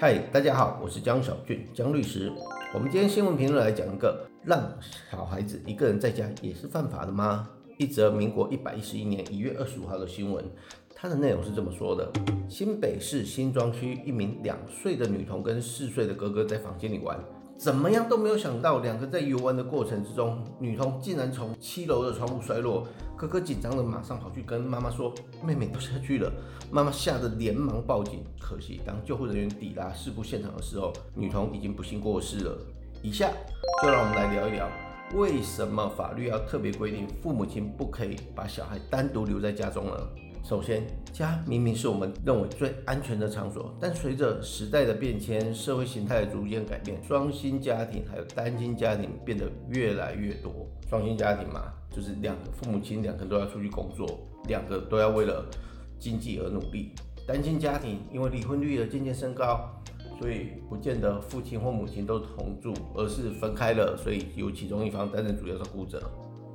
嗨，大家好，我是江小俊，江律师。我们今天新闻评论来讲一个，让小孩子一个人在家也是犯法的吗？一则民国一百一十一年一月二十五号的新闻，它的内容是这么说的：新北市新庄区一名两岁的女童跟四岁的哥哥在房间里玩。怎么样都没有想到，两个在游玩的过程之中，女童竟然从七楼的窗户摔落。哥哥紧张的马上跑去跟妈妈说：“妹妹掉下去了。”妈妈吓得连忙报警。可惜，当救护人员抵达事故现场的时候，女童已经不幸过世了。以下就让我们来聊一聊，为什么法律要特别规定父母亲不可以把小孩单独留在家中呢？首先，家明明是我们认为最安全的场所，但随着时代的变迁，社会形态逐渐改变，双薪家庭还有单亲家庭变得越来越多。双薪家庭嘛，就是两个父母亲两个都要出去工作，两个都要为了经济而努力。单亲家庭因为离婚率的渐渐升高，所以不见得父亲或母亲都同住，而是分开了，所以由其中一方担任主要照顾者，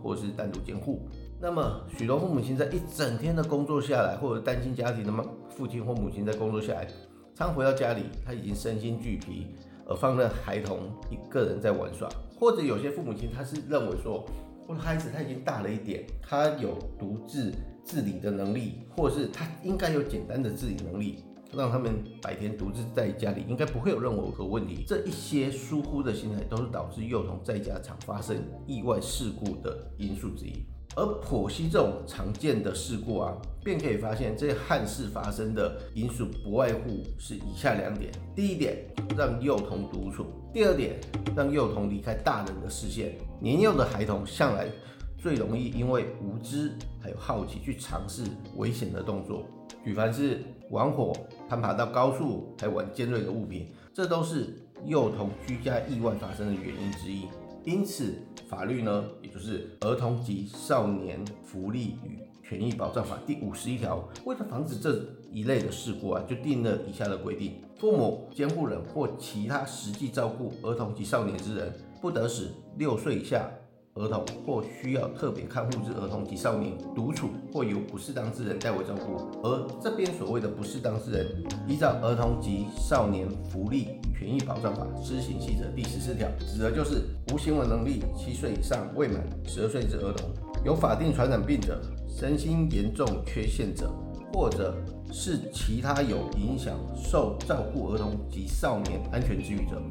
或是单独监护。那么，许多父母亲在一整天的工作下来，或者单亲家庭的妈父亲或母亲在工作下来，常回到家里，他已经身心俱疲，而放任孩童一个人在玩耍。或者有些父母亲他是认为说，我的孩子他已经大了一点，他有独自自理的能力，或者是他应该有简单的自理能力，让他们白天独自在家里，应该不会有任何问题。这一些疏忽的心态，都是导致幼童在家常发生意外事故的因素之一。而剖析这种常见的事故啊，便可以发现这些憾事发生的因素不外乎是以下两点：第一点，让幼童独处；第二点，让幼童离开大人的视线。年幼的孩童向来最容易因为无知还有好奇去尝试危险的动作，举凡是玩火、攀爬到高处，还玩尖锐的物品，这都是幼童居家意外发生的原因之一。因此，法律呢，也就是《儿童及少年福利与权益保障法》第五十一条，为了防止这一类的事故啊，就定了以下的规定：父母、监护人或其他实际照顾儿童及少年之人，不得使六岁以下。儿童或需要特别看护之儿童及少年独处，或由不适当之人代为照顾。而这边所谓的不适当之人，依照《儿童及少年福利权益保障法施行细则》第十四条，指的就是无行为能力、七岁以上未满十二岁之儿童，有法定传染病者、身心严重缺陷者，或者是其他有影响受照顾儿童及少年安全之余者。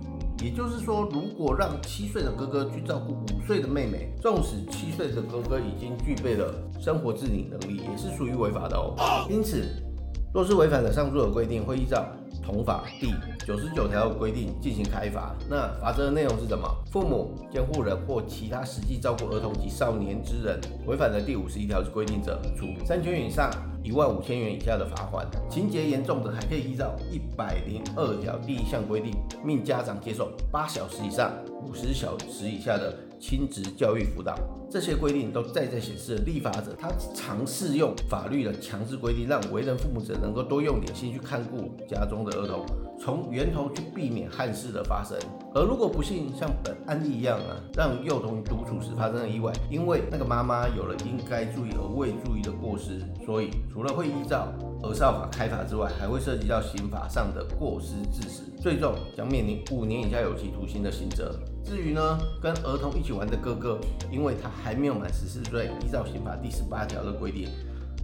也就是说，如果让七岁的哥哥去照顾五岁的妹妹，纵使七岁的哥哥已经具备了生活自理能力，也是属于违法的哦。因此，若是违反了上述的规定，会依照同法第九十九条的规定进行开罚。那罚则的内容是什么？父母、监护人或其他实际照顾儿童及少年之人，违反了第五十一条之规定者，处三千元以上一万五千元以下的罚款。情节严重的，还可以依照一百零二条第一项规定，命家长接受八小时以上五十小时以下的亲子教育辅导。这些规定都再再显示，立法者他尝试用法律的强制规定，让为人父母者能够多用点心去看顾家中的儿童，从源头去避免憾事的发生。而如果不幸像本案例一样啊，让幼童独处时发生了意外，因为那个妈妈有了应该注意而未注意的过失，所以除了会依照而少法开罚之外，还会涉及到刑法上的过失致死，最重将面临五年以下有期徒刑的刑责。至于呢，跟儿童一起玩的哥哥，因为他还没有满十四岁，依照刑法第十八条的规定，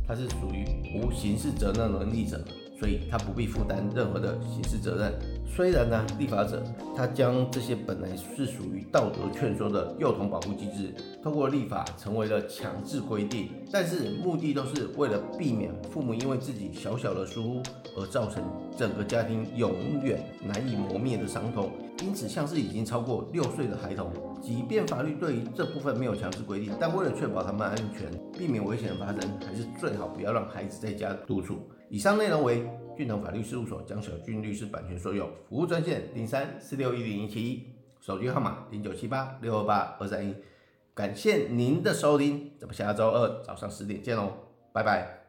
他是属于无刑事责任能力者，所以他不必负担任何的刑事责任。虽然呢，立法者他将这些本来是属于道德劝说的幼童保护机制，通过立法成为了强制规定，但是目的都是为了避免父母因为自己小小的疏忽而造成整个家庭永远难以磨灭的伤痛。因此，像是已经超过六岁的孩童，即便法律对于这部分没有强制规定，但为了确保他们安全，避免危险的发生，还是最好不要让孩子在家独处。以上内容为俊腾法律事务所江小俊律师版权所有，服务专线零三四六一零一七一，手机号码零九七八六二八二三一。感谢您的收听，咱们下周二早上十点见哦，拜拜。